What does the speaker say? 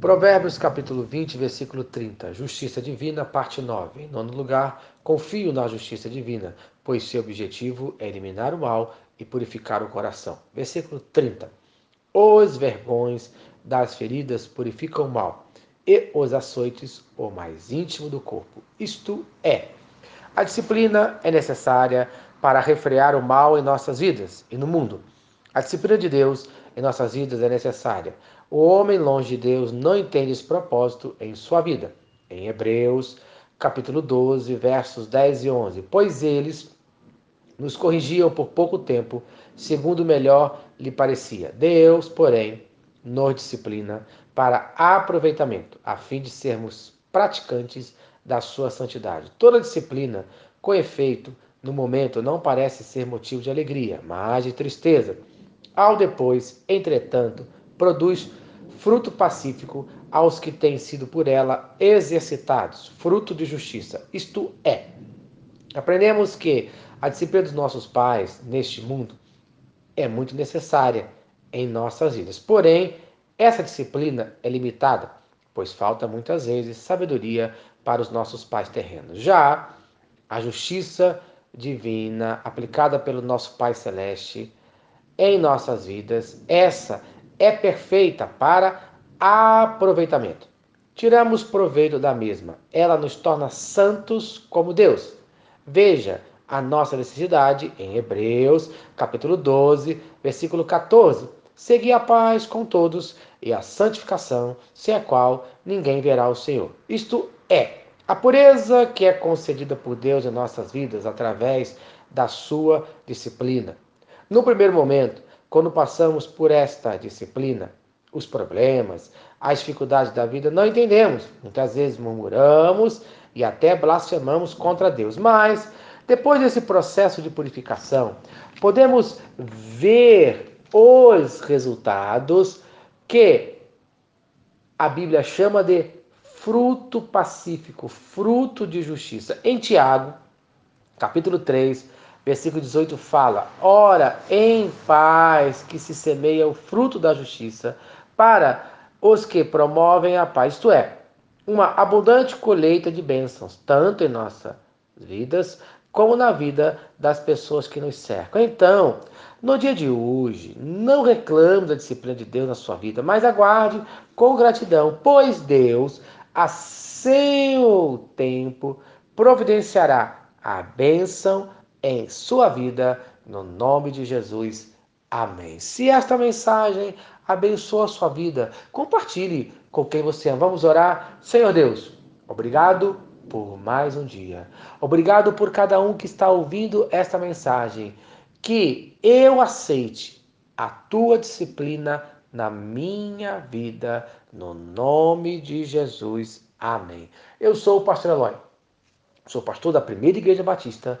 Provérbios capítulo 20, versículo 30. Justiça divina, parte 9. Em nono lugar, confio na justiça divina, pois seu objetivo é eliminar o mal e purificar o coração. Versículo 30. Os vergões das feridas purificam o mal, e os açoites o mais íntimo do corpo. Isto é, a disciplina é necessária para refrear o mal em nossas vidas e no mundo. A disciplina de Deus em nossas vidas é necessária. O homem longe de Deus não entende esse propósito em sua vida. Em Hebreus, capítulo 12, versos 10 e 11. Pois eles nos corrigiam por pouco tempo, segundo melhor lhe parecia. Deus, porém, nos disciplina para aproveitamento, a fim de sermos praticantes da sua santidade. Toda disciplina, com efeito, no momento não parece ser motivo de alegria, mas de tristeza. Ao depois, entretanto, produz fruto pacífico aos que têm sido por ela exercitados, fruto de justiça. Isto é, aprendemos que a disciplina dos nossos pais neste mundo é muito necessária em nossas vidas. Porém, essa disciplina é limitada, pois falta muitas vezes sabedoria para os nossos pais terrenos. Já a justiça divina aplicada pelo nosso Pai Celeste em nossas vidas, essa é perfeita para aproveitamento. Tiramos proveito da mesma, ela nos torna santos como Deus. Veja a nossa necessidade em Hebreus, capítulo 12, versículo 14. Segui a paz com todos e a santificação, sem a qual ninguém verá o Senhor. Isto é, a pureza que é concedida por Deus em nossas vidas através da sua disciplina. No primeiro momento, quando passamos por esta disciplina, os problemas, as dificuldades da vida, não entendemos. Muitas vezes murmuramos e até blasfemamos contra Deus. Mas, depois desse processo de purificação, podemos ver os resultados que a Bíblia chama de fruto pacífico, fruto de justiça. Em Tiago, capítulo 3, versículo 18 fala: Ora, em paz que se semeia o fruto da justiça para os que promovem a paz, isto é, uma abundante colheita de bênçãos, tanto em nossas vidas como na vida das pessoas que nos cercam. Então, no dia de hoje, não reclame da disciplina de Deus na sua vida, mas aguarde com gratidão, pois Deus a seu tempo, providenciará a bênção em sua vida, no nome de Jesus. Amém. Se esta mensagem abençoa a sua vida, compartilhe com quem você ama. Vamos orar. Senhor Deus, obrigado por mais um dia. Obrigado por cada um que está ouvindo esta mensagem. Que eu aceite a tua disciplina na minha vida, no nome de Jesus. Amém. Eu sou o pastor Eloy, sou pastor da Primeira Igreja Batista